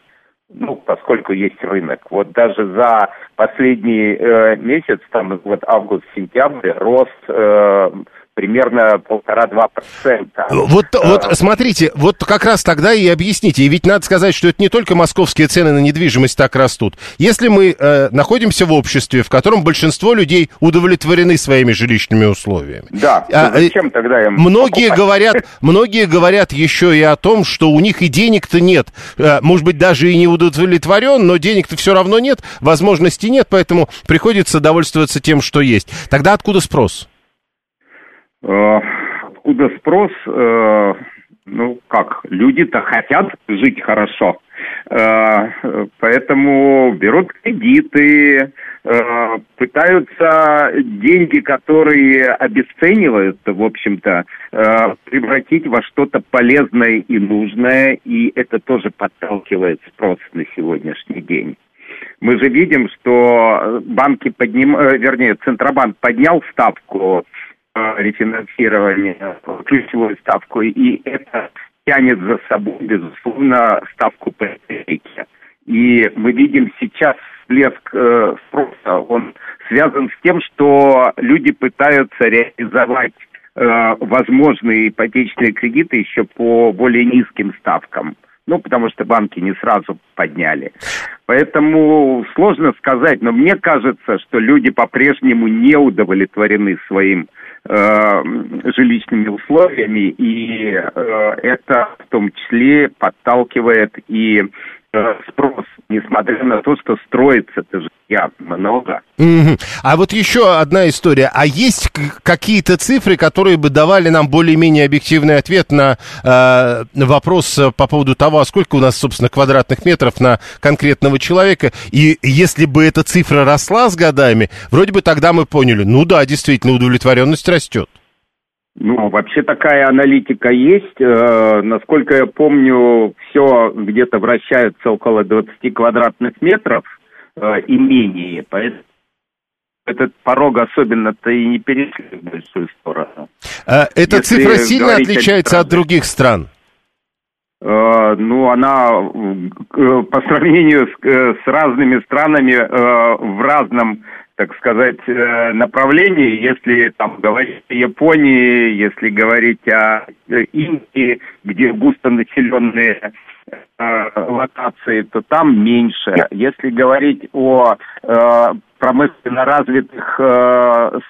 Ну, поскольку есть рынок. Вот даже за последний э, месяц, там вот август-сентябрь, рост э, примерно полтора-два процента. Вот, Э, вот смотрите, вот как раз тогда и объясните. И ведь надо сказать, что это не только московские цены на недвижимость так растут. Если мы э, находимся в обществе, в котором большинство людей удовлетворены своими жилищными условиями. Да, А, ну зачем тогда им Многие покупать? говорят, многие говорят еще и о том, что у них и денег-то нет. Э, Может быть, даже и не удовлетворен, но денег-то все равно нет, возможностей нет, поэтому приходится довольствоваться тем, что есть. Тогда откуда спрос? Э, откуда спрос? Э, ну как, люди-то хотят жить хорошо. Э, поэтому берут кредиты, пытаются деньги, которые обесцениваются, в общем-то, превратить во что-то полезное и нужное, и это тоже подталкивает спрос на сегодняшний день. Мы же видим, что банки подним, вернее, Центробанк поднял ставку рефинансирования, ключевую ставку, и это тянет за собой, безусловно, ставку по ипотеке. И мы видим сейчас всплеск э, спроса, он связан с тем, что люди пытаются реализовать э, возможные ипотечные кредиты еще по более низким ставкам. Ну, потому что банки не сразу подняли. Поэтому сложно сказать, но мне кажется, что люди по-прежнему не удовлетворены своим жилищными условиями, и э, это в том числе подталкивает и Э, спрос, несмотря на то, что строится это жилья много. Угу. А вот еще одна история. А есть какие-то цифры, которые бы давали нам более-менее объективный ответ на э, вопрос по поводу того, а сколько у нас, собственно, квадратных метров на конкретного человека? И если бы эта цифра росла с годами, вроде бы тогда мы поняли, ну да, действительно, удовлетворенность растет. Ну, вообще такая аналитика есть. Э, насколько я помню, все где-то вращается около 20 квадратных метров э, и менее. Поэтому этот порог особенно-то и не перешли в большую сторону. А эта Если цифра сильно отличается от других стран? Uh, ну, она uh, по сравнению с, uh, с разными странами в разном так сказать, э, направлений, если там говорить о Японии, если говорить о э, Индии, где густонаселенные э, локации, то там меньше. Если говорить о промышленно развитых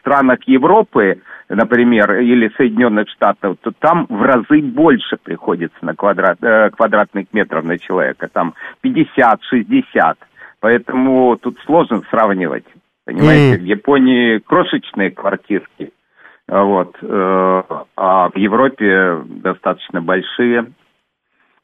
странах Европы, например, или Соединенных Штатов, то там в разы больше приходится на квадрат, квадратных метров на человека, там 50-60. Поэтому тут сложно сравнивать. Понимаете, mm. в Японии крошечные квартирки, вот, э, а в Европе достаточно большие.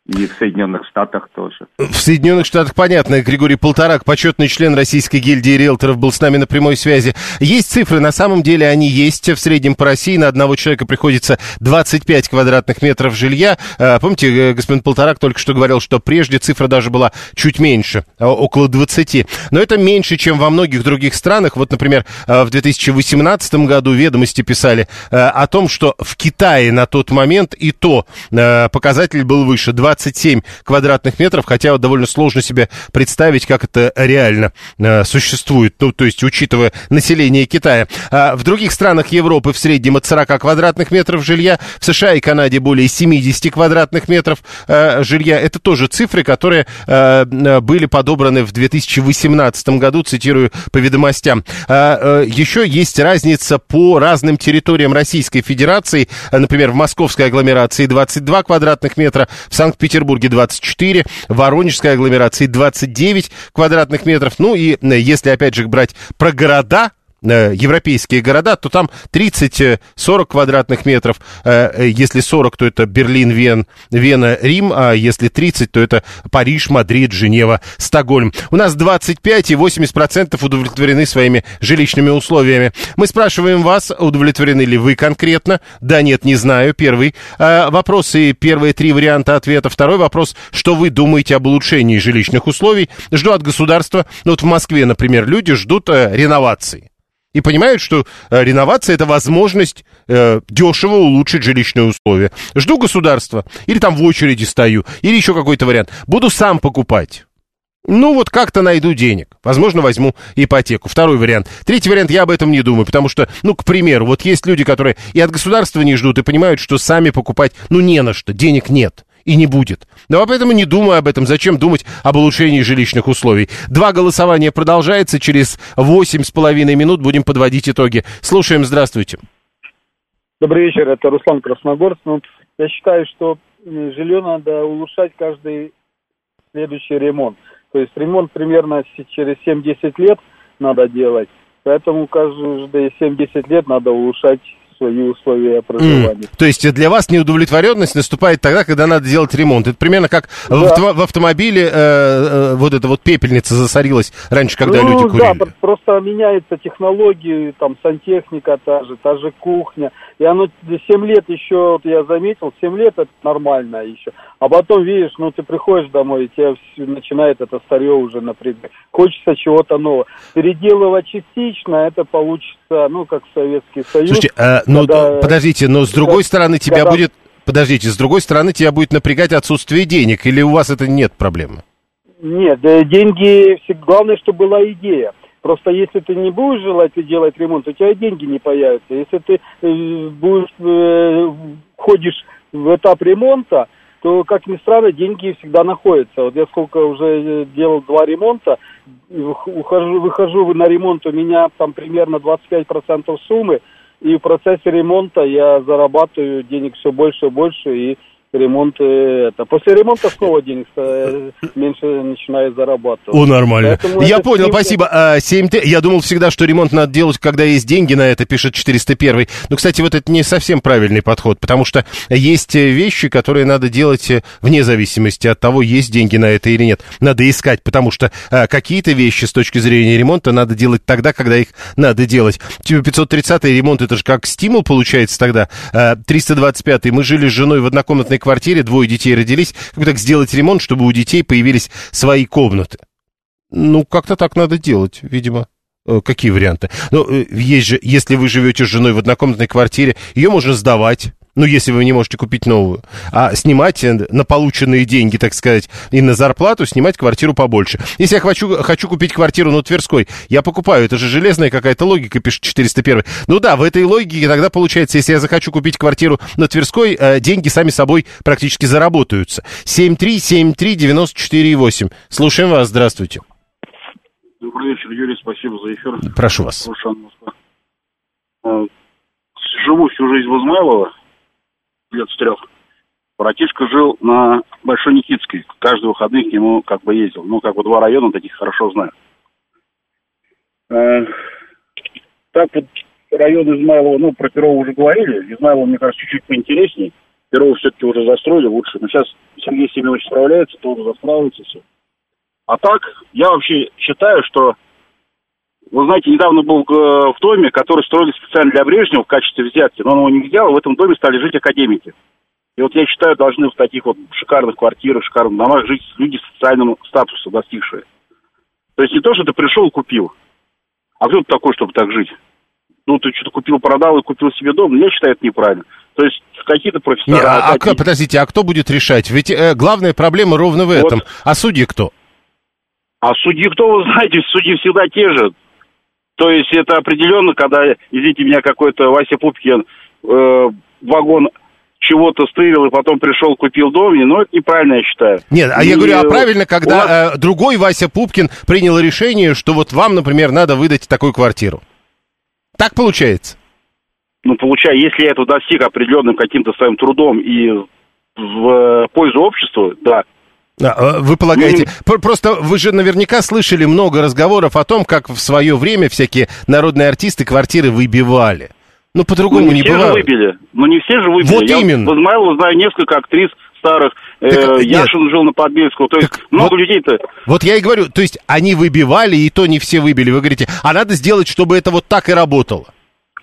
И в Соединенных Штатах тоже. В Соединенных Штатах понятно. Григорий Полторак, почетный член Российской гильдии риэлторов, был с нами на прямой связи. Есть цифры, на самом деле они есть. В среднем по России на одного человека приходится 25 квадратных метров жилья. А, помните, э, господин Полторак только что говорил, что прежде цифра даже была чуть меньше, а, около 20. Но это меньше, чем во многих других странах. Вот, например, а, в 2018 году ведомости писали о том, что в Китае на тот момент и то показатель был выше 20 27 квадратных метров, хотя вот довольно сложно себе представить, как это реально э, существует, ну, то есть учитывая население Китая. А в других странах Европы в среднем от 40 квадратных метров жилья, в США и Канаде более 70 квадратных метров э, жилья. Это тоже цифры, которые э, были подобраны в 2018 году, цитирую по ведомостям. А, э, еще есть разница по разным территориям Российской Федерации. Например, в московской агломерации 22 квадратных метра, в Санкт-Петербурге Петербурге 24, Воронежской агломерации 29 квадратных метров. Ну и э, если, опять же, брать про города, европейские города, то там 30-40 квадратных метров. Э, э, если 40, то это Берлин, Вен, Вена, Рим, а если 30, то это Париж, Мадрид, Женева, Стокгольм. У нас 25 и 80% удовлетворены своими жилищными условиями. Мы спрашиваем вас, удовлетворены ли вы конкретно? Да, нет, не знаю. Первый вопрос и первые три варианта ответа. Второй вопрос, что вы думаете об улучшении жилищных условий? Жду от государства. Ну, вот в Москве, например, люди ждут реновации и понимают, что э, реновация это возможность э, дешево улучшить жилищные условия. Жду государства, или там в очереди стою, или еще какой-то вариант. Буду сам покупать. Ну, вот как-то найду денег. Возможно, возьму ипотеку. Второй вариант. Третий вариант, я об этом не думаю, потому что, ну, к примеру, вот есть люди, которые и от государства не ждут, и понимают, что сами покупать, ну, не на что, денег нет и не будет. Но поэтому не думаю об этом. Зачем думать об улучшении жилищных условий? Два голосования продолжается. Через восемь с половиной минут будем подводить итоги. Слушаем. Здравствуйте. Добрый вечер. Это Руслан Красногорск. Ну, я считаю, что жилье надо улучшать каждый следующий ремонт. То есть ремонт примерно через 7-10 лет надо делать. Поэтому каждые 7-10 лет надо улучшать свои условия проживания. Mm. То есть для вас неудовлетворенность наступает тогда, когда надо делать ремонт. Это примерно как да. в, авто, в автомобиле э, э, вот эта вот пепельница засорилась раньше, когда ну, люди курили. Да, просто меняются технологии, там сантехника та же, та же кухня. И оно 7 лет еще, вот я заметил, 7 лет это нормально еще. А потом, видишь, ну ты приходишь домой, и тебя начинает это старье уже напрягать. Хочется чего-то нового. Переделывать частично, это получится, ну, как Советский Союз. Слушайте, а, ну, когда, подождите, но с другой когда, стороны тебя когда... будет... Подождите, с другой стороны тебя будет напрягать отсутствие денег, или у вас это нет проблемы? Нет, деньги, главное, чтобы была идея. Просто если ты не будешь желать делать ремонт, у тебя деньги не появятся. Если ты э, будешь, э, ходишь в этап ремонта, то, как ни странно, деньги всегда находятся. Вот я сколько уже э, делал два ремонта, ухожу, выхожу на ремонт, у меня там примерно 25% суммы, и в процессе ремонта я зарабатываю денег все больше и больше, и ремонт э, это. После ремонта снова денег э, меньше начинает зарабатывать. О, нормально. Поэтому я понял, снимки... спасибо. А, 7 Я думал всегда, что ремонт надо делать, когда есть деньги на это, пишет 401. Но, кстати, вот это не совсем правильный подход, потому что есть вещи, которые надо делать э, вне зависимости от того, есть деньги на это или нет. Надо искать, потому что а, какие-то вещи с точки зрения ремонта надо делать тогда, когда их надо делать. Типа 530 ремонт, это же как стимул получается тогда. А, 325 мы жили с женой в однокомнатной квартире, двое детей родились, как так сделать ремонт, чтобы у детей появились свои комнаты. Ну, как-то так надо делать, видимо. Э, какие варианты? Ну, э, есть же, если вы живете с женой в однокомнатной квартире, ее можно сдавать ну, если вы не можете купить новую, а снимать на полученные деньги, так сказать, и на зарплату снимать квартиру побольше. Если я хочу, хочу купить квартиру на Тверской, я покупаю, это же железная какая-то логика, пишет 401. Ну да, в этой логике тогда получается, если я захочу купить квартиру на Тверской, э, деньги сами собой практически заработаются. 7373948. Слушаем вас, здравствуйте. Добрый вечер, Юрий, спасибо за эфир. Прошу вас. Э, живу всю жизнь в Измайлово, лет с трех. Братишка жил на Большой Никитской. Каждые выходные к нему как бы ездил. Ну, как бы два района таких хорошо знаю. Э, так вот, район Измайлова, ну, про Перова уже говорили. Измайлова, мне кажется, чуть-чуть поинтереснее. Перова все-таки уже застроили лучше. Но сейчас Сергей Семенович справляется, тоже застраивается все. А так, я вообще считаю, что вы знаете, недавно был э, в доме, который строили специально для Брежнева в качестве взятки, но он его не взял, в этом доме стали жить академики. И вот я считаю, должны в таких вот шикарных квартирах, шикарных домах жить люди социального статуса достигшие. То есть не то, что ты пришел и купил, а кто ты такой, чтобы так жить? Ну, ты что-то купил, продал и купил себе дом, я считаю, это неправильно. То есть какие-то профессора... Не, а, а, подождите, а кто будет решать? Ведь э, главная проблема ровно в этом. Вот. А судьи кто? А судьи кто, вы знаете, судьи всегда те же. То есть это определенно, когда, извините меня, какой-то Вася Пупкин э, вагон чего-то стырил и потом пришел, купил дом, но это неправильно, я считаю. Нет, а и, я говорю, а правильно, когда вас... э, другой Вася Пупкин принял решение, что вот вам, например, надо выдать такую квартиру. Так получается? Ну, получается, если я это достиг определенным каким-то своим трудом и в пользу общества, да, вы полагаете, ну, просто вы же наверняка слышали много разговоров о том, как в свое время всякие народные артисты квартиры выбивали. Ну, по-другому ну, не, не же выбили. Ну, не все же выбили. Вот Я именно. В Измайлово знаю несколько актрис старых. Так, э, Яшин жил на Подбельского. То есть так, много вот, людей-то... Вот я и говорю, то есть они выбивали, и то не все выбили. Вы говорите, а надо сделать, чтобы это вот так и работало.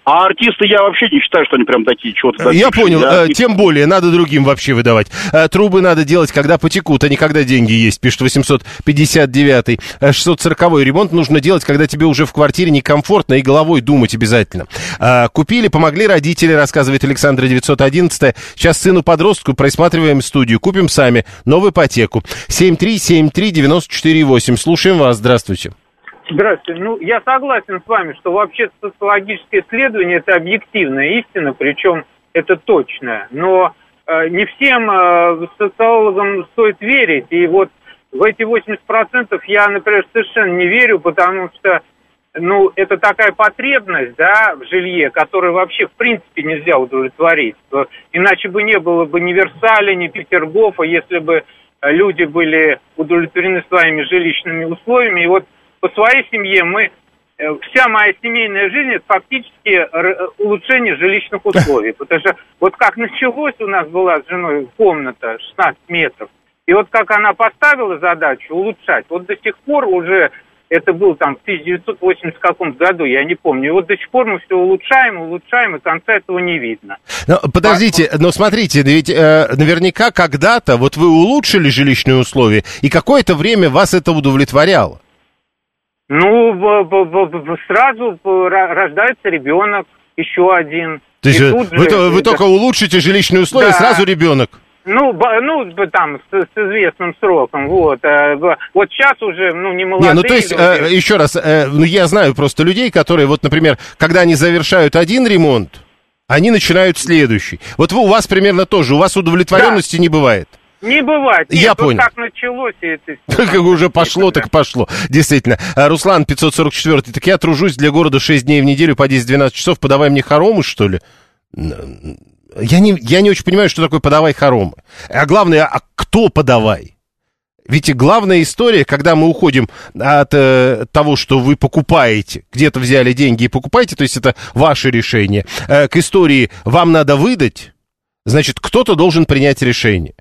А артисты я вообще не считаю, что они прям такие чего-то. Я понял, я... Э, тем более, надо другим вообще выдавать. Э, трубы надо делать, когда потекут, а не когда деньги есть, пишет 859-й. 640-й э, ремонт нужно делать, когда тебе уже в квартире некомфортно и головой думать обязательно. Купили, помогли родители, рассказывает Александра 911 Сейчас сыну-подростку просматриваем студию, купим сами, новую ипотеку. 7373948. Слушаем вас, здравствуйте. Здравствуйте. Ну, я согласен с вами, что вообще социологическое исследование – это объективная истина, причем это точная. Но э, не всем э, социологам стоит верить. И вот в эти 80% я, например, совершенно не верю, потому что ну, это такая потребность, да, в жилье, которую вообще в принципе нельзя удовлетворить. Иначе бы не было бы ни Версаля, ни Петергофа, если бы люди были удовлетворены своими жилищными условиями. И вот по своей семье мы э, вся моя семейная жизнь это фактически р- улучшение жилищных условий. Потому что вот как началось у нас была с женой комната 16 метров, и вот как она поставила задачу улучшать, вот до сих пор уже это был там в 1980 каком году, я не помню. И вот до сих пор мы все улучшаем, улучшаем, и конца этого не видно. Но, подождите, но смотрите, ведь э, наверняка когда-то вот вы улучшили жилищные условия, и какое-то время вас это удовлетворяло. Ну, сразу ра- рождается ребенок, еще один. То есть вы, же- то- вы только улучшите жилищные условия, Да. сразу ребенок. Ну, ну, там, с, с известным сроком, вот. э, Вот сейчас уже, ну, не молодые Не, ну то есть, люди. э, еще раз, э, ну я знаю просто людей, которые, вот, например, когда они завершают один ремонт, они начинают следующий. Вот вы, у вас примерно тоже, у вас удовлетворенности не бывает. Не бывает. Нет, Я понял. как началось, и это... Как уже пошло, так пошло. Действительно. А, Руслан, 544 так я тружусь для города 6 дней в неделю по 10-12 часов, подавай мне хоромы, что ли? Я не, я не очень понимаю, что такое подавай хоромы. А главное, а кто подавай? Ведь и главная история, когда мы уходим от э, того, что вы покупаете, где-то взяли деньги и покупаете, то есть это ваше решение, э, к истории «вам надо выдать», значит, кто-то должен принять решение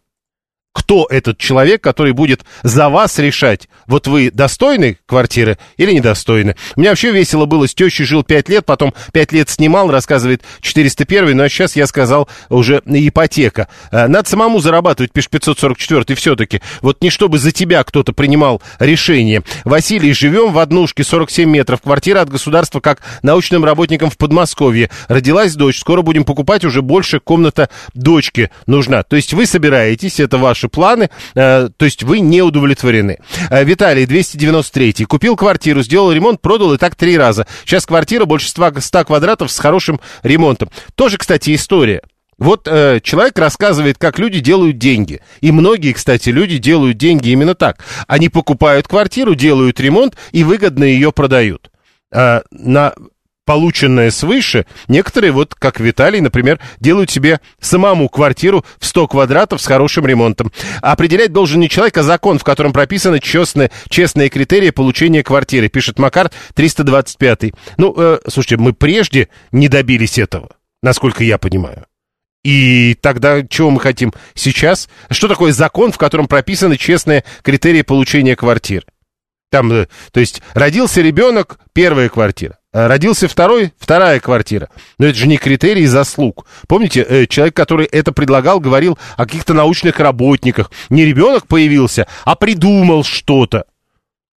кто этот человек, который будет за вас решать, вот вы достойны квартиры или недостойны. У меня вообще весело было, с тещей жил 5 лет, потом 5 лет снимал, рассказывает 401, ну а сейчас я сказал уже ипотека. Э, Надо самому зарабатывать, пишет 544, и все-таки, вот не чтобы за тебя кто-то принимал решение. Василий, живем в однушке, 47 метров, квартира от государства как научным работникам в Подмосковье. Родилась дочь, скоро будем покупать, уже больше комната дочки нужна. То есть вы собираетесь, это ваши планы, э, то есть вы не удовлетворены. Э, Виталий, 293 купил квартиру, сделал ремонт, продал и так три раза. Сейчас квартира больше 100 100 квадратов с хорошим ремонтом. Тоже, кстати, история. Вот э, человек рассказывает, как люди делают деньги. И многие, кстати, люди делают деньги именно так. Они покупают квартиру, делают ремонт и выгодно ее продают. Э, на полученное свыше, некоторые, вот как Виталий, например, делают себе самому квартиру в 100 квадратов с хорошим ремонтом. Определять должен не человек, а закон, в котором прописаны честные, честные критерии получения квартиры, пишет Макар 325. Ну, э, слушайте, мы прежде не добились этого, насколько я понимаю. И тогда чего мы хотим сейчас? Что такое закон, в котором прописаны честные критерии получения квартиры? Там, э, то есть, родился ребенок, первая квартира. А Родился второй, вторая квартира. Но это же не критерий заслуг. Помните, э, человек, который это предлагал, говорил о каких-то научных работниках. Не ребенок появился, а придумал что-то.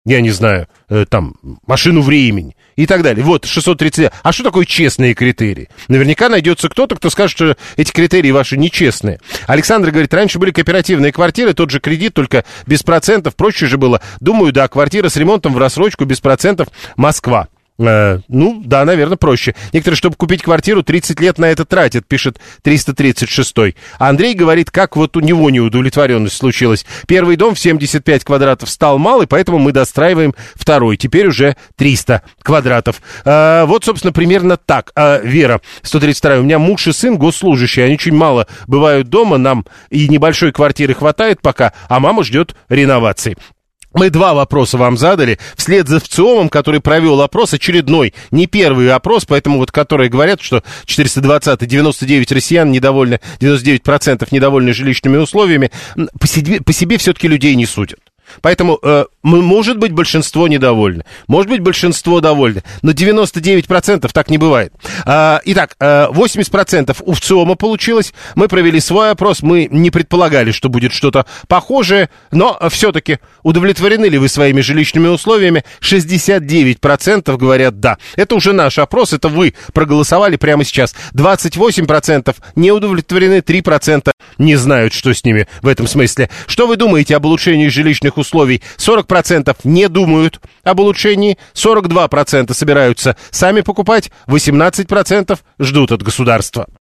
Я не знаю, э, там, машину времени и так далее. Вот, 630. А что такое честные критерии? Наверняка найдется кто-то, кто скажет, что эти критерии ваши нечестные. Александр говорит, раньше были кооперативные квартиры, тот же кредит, только без процентов. Проще же было. Думаю, да, квартира с ремонтом в рассрочку без процентов Москва. Э, ну, да, наверное, проще. Некоторые, чтобы купить квартиру, 30 лет на это тратят, пишет 336. А Андрей говорит, как вот у него неудовлетворенность случилась. Первый дом в 75 квадратов стал малый, поэтому мы достраиваем второй. Теперь уже 300 квадратов. Э, вот, собственно, примерно так. Э, Вера, 132. У меня муж и сын госслужащие. Они очень мало бывают дома. Нам и небольшой квартиры хватает пока, а мама ждет реновации. Мы два вопроса вам задали, вслед за ВЦИОМом, который провел опрос, очередной, не первый опрос, поэтому вот которые говорят, что 420 99 россиян недовольны, 99% недовольны жилищными условиями, по себе, по себе все-таки людей не судят. Поэтому, э, может быть, большинство недовольны, может быть, большинство довольны, но 99% так не бывает. А, итак, э, 80% у ВЦИОМа получилось, мы провели свой опрос, мы не предполагали, что будет что-то похожее, но все-таки удовлетворены ли вы своими жилищными условиями? 69% говорят да. Это уже наш опрос, это вы проголосовали прямо сейчас. 28% не удовлетворены, 3% не знают, что с ними в этом смысле. Что вы думаете об улучшении жилищных условий? 40% не думают об улучшении, 42% собираются сами покупать, 18% ждут от государства.